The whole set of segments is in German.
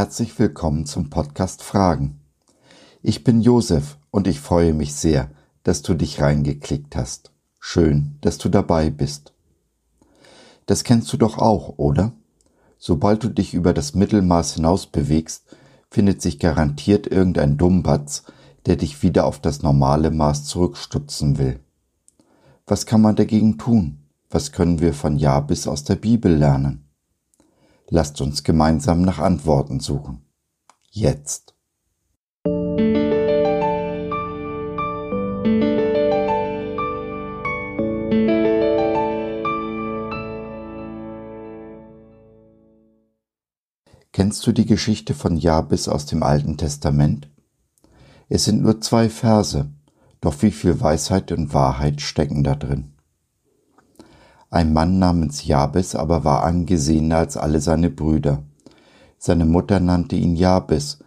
herzlich willkommen zum Podcast Fragen. Ich bin Josef und ich freue mich sehr, dass du dich reingeklickt hast. Schön, dass du dabei bist. Das kennst du doch auch, oder? Sobald du dich über das Mittelmaß hinaus bewegst, findet sich garantiert irgendein Dummbatz, der dich wieder auf das normale Maß zurückstutzen will. Was kann man dagegen tun? Was können wir von Jabis aus der Bibel lernen? Lasst uns gemeinsam nach Antworten suchen. Jetzt. Kennst du die Geschichte von Jabes aus dem Alten Testament? Es sind nur zwei Verse, doch wie viel Weisheit und Wahrheit stecken da drin. Ein Mann namens Jabes aber war angesehener als alle seine Brüder. Seine Mutter nannte ihn Jabes,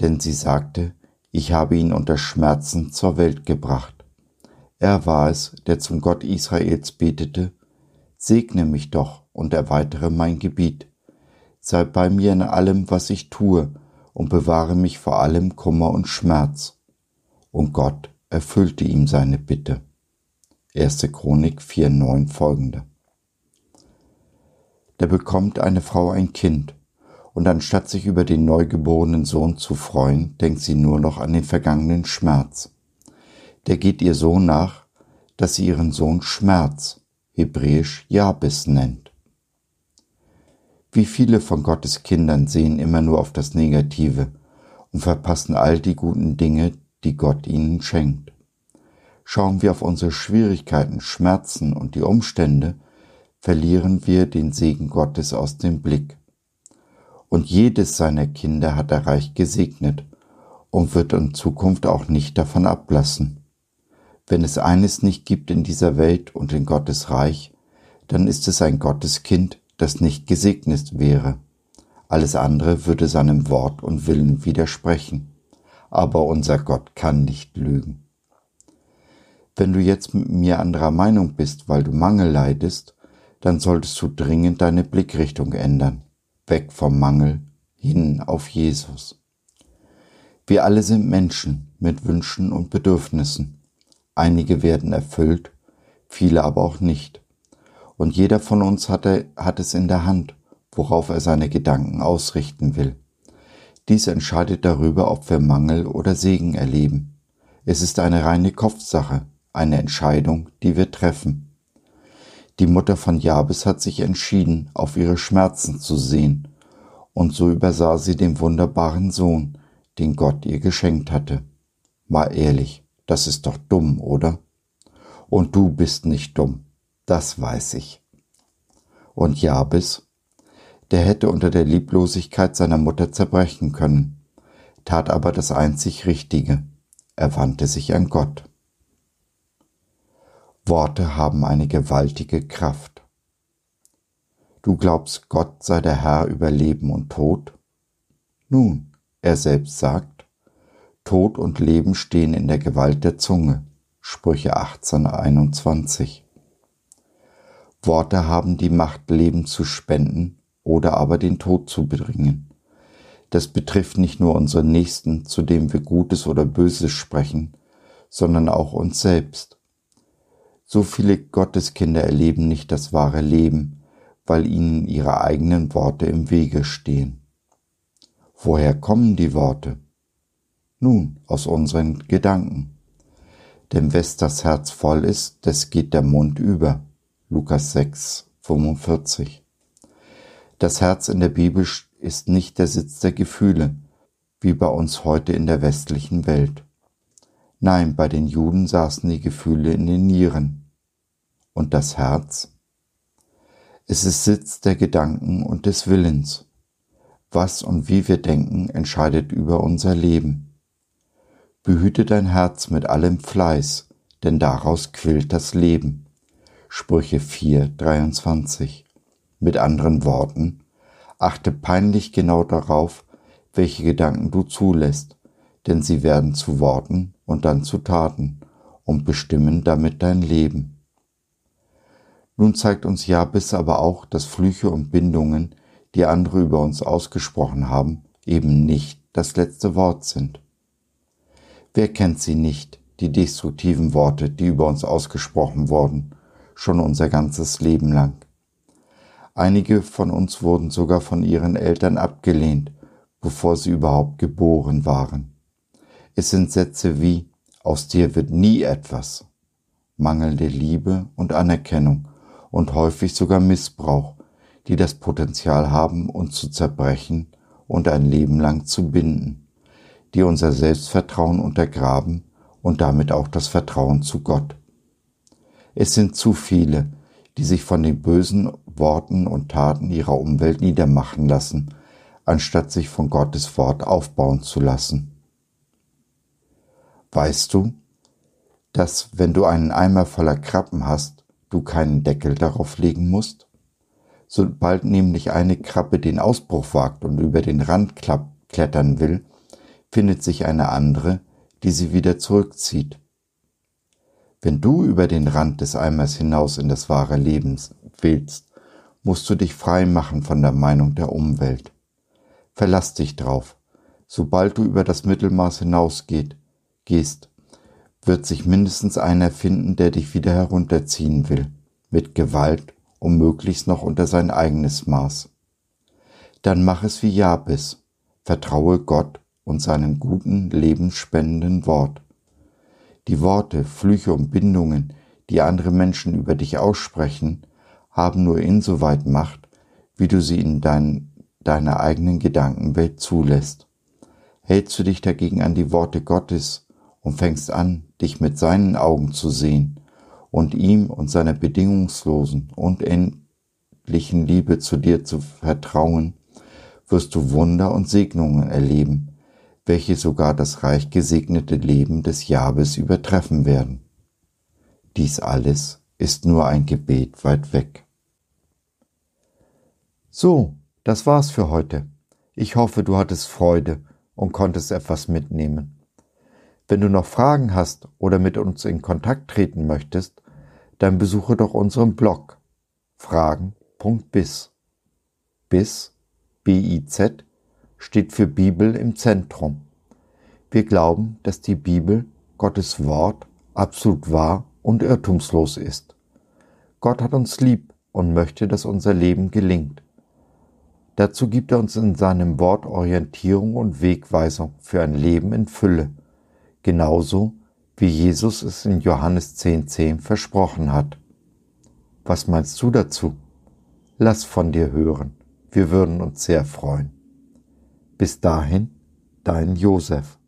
denn sie sagte, ich habe ihn unter Schmerzen zur Welt gebracht. Er war es, der zum Gott Israels betete, Segne mich doch und erweitere mein Gebiet. Sei bei mir in allem, was ich tue, und bewahre mich vor allem Kummer und Schmerz. Und Gott erfüllte ihm seine Bitte. 1. Chronik 4,9 folgende. Da bekommt eine Frau ein Kind, und anstatt sich über den neugeborenen Sohn zu freuen, denkt sie nur noch an den vergangenen Schmerz. Der geht ihr so nach, dass sie ihren Sohn Schmerz, hebräisch Jabes nennt. Wie viele von Gottes Kindern sehen immer nur auf das Negative und verpassen all die guten Dinge, die Gott ihnen schenkt. Schauen wir auf unsere Schwierigkeiten, Schmerzen und die Umstände, verlieren wir den Segen Gottes aus dem Blick. Und jedes seiner Kinder hat er reich gesegnet und wird in Zukunft auch nicht davon ablassen. Wenn es eines nicht gibt in dieser Welt und in Gottes Reich, dann ist es ein Gotteskind, das nicht gesegnet wäre. Alles andere würde seinem Wort und Willen widersprechen. Aber unser Gott kann nicht lügen. Wenn du jetzt mit mir anderer Meinung bist, weil du Mangel leidest, dann solltest du dringend deine Blickrichtung ändern, weg vom Mangel hin auf Jesus. Wir alle sind Menschen mit Wünschen und Bedürfnissen. Einige werden erfüllt, viele aber auch nicht. Und jeder von uns hat, er, hat es in der Hand, worauf er seine Gedanken ausrichten will. Dies entscheidet darüber, ob wir Mangel oder Segen erleben. Es ist eine reine Kopfsache, eine Entscheidung, die wir treffen. Die Mutter von Jabes hat sich entschieden, auf ihre Schmerzen zu sehen, und so übersah sie den wunderbaren Sohn, den Gott ihr geschenkt hatte. Mal ehrlich, das ist doch dumm, oder? Und du bist nicht dumm, das weiß ich. Und Jabes, der hätte unter der Lieblosigkeit seiner Mutter zerbrechen können, tat aber das einzig Richtige, er wandte sich an Gott. Worte haben eine gewaltige Kraft. Du glaubst, Gott sei der Herr über Leben und Tod? Nun, er selbst sagt, Tod und Leben stehen in der Gewalt der Zunge. Sprüche 1821. Worte haben die Macht, Leben zu spenden oder aber den Tod zu bringen. Das betrifft nicht nur unseren Nächsten, zu dem wir Gutes oder Böses sprechen, sondern auch uns selbst. So viele Gotteskinder erleben nicht das wahre Leben, weil ihnen ihre eigenen Worte im Wege stehen. Woher kommen die Worte? Nun, aus unseren Gedanken. Denn wes das Herz voll ist, des geht der Mund über. Lukas 6, 45. Das Herz in der Bibel ist nicht der Sitz der Gefühle, wie bei uns heute in der westlichen Welt. Nein, bei den Juden saßen die Gefühle in den Nieren, und das Herz? Es ist Sitz der Gedanken und des Willens. Was und wie wir denken, entscheidet über unser Leben. Behüte dein Herz mit allem Fleiß, denn daraus quillt das Leben. Sprüche 4, 23. Mit anderen Worten, achte peinlich genau darauf, welche Gedanken du zulässt, denn sie werden zu Worten und dann zu Taten und bestimmen damit dein Leben. Nun zeigt uns Jabes aber auch, dass Flüche und Bindungen, die andere über uns ausgesprochen haben, eben nicht das letzte Wort sind. Wer kennt sie nicht, die destruktiven Worte, die über uns ausgesprochen wurden, schon unser ganzes Leben lang? Einige von uns wurden sogar von ihren Eltern abgelehnt, bevor sie überhaupt geboren waren. Es sind Sätze wie aus dir wird nie etwas, mangelnde Liebe und Anerkennung und häufig sogar Missbrauch, die das Potenzial haben, uns zu zerbrechen und ein Leben lang zu binden, die unser Selbstvertrauen untergraben und damit auch das Vertrauen zu Gott. Es sind zu viele, die sich von den bösen Worten und Taten ihrer Umwelt niedermachen lassen, anstatt sich von Gottes Wort aufbauen zu lassen. Weißt du, dass wenn du einen Eimer voller Krabben hast, du keinen Deckel darauf legen musst? Sobald nämlich eine Krabbe den Ausbruch wagt und über den Rand klettern will, findet sich eine andere, die sie wieder zurückzieht. Wenn du über den Rand des Eimers hinaus in das wahre Leben willst, musst du dich frei machen von der Meinung der Umwelt. Verlass dich drauf. Sobald du über das Mittelmaß hinausgeht, gehst, wird sich mindestens einer finden, der dich wieder herunterziehen will, mit Gewalt, um möglichst noch unter sein eigenes Maß. Dann mach es wie Jabes, vertraue Gott und seinem guten, lebensspendenden Wort. Die Worte, Flüche und Bindungen, die andere Menschen über dich aussprechen, haben nur insoweit Macht, wie du sie in dein, deiner eigenen Gedankenwelt zulässt. Hältst du dich dagegen an die Worte Gottes und fängst an, dich mit seinen Augen zu sehen und ihm und seiner bedingungslosen und endlichen Liebe zu dir zu vertrauen, wirst du Wunder und Segnungen erleben, welche sogar das reich gesegnete Leben des Jabes übertreffen werden. Dies alles ist nur ein Gebet weit weg. So, das war's für heute. Ich hoffe, du hattest Freude und konntest etwas mitnehmen. Wenn du noch Fragen hast oder mit uns in Kontakt treten möchtest, dann besuche doch unseren Blog fragen.biz. Biz, B-I-Z, steht für Bibel im Zentrum. Wir glauben, dass die Bibel, Gottes Wort, absolut wahr und irrtumslos ist. Gott hat uns lieb und möchte, dass unser Leben gelingt. Dazu gibt er uns in seinem Wort Orientierung und Wegweisung für ein Leben in Fülle genauso wie Jesus es in Johannes 10.10 10 versprochen hat. Was meinst du dazu? Lass von dir hören, wir würden uns sehr freuen. Bis dahin, dein Josef.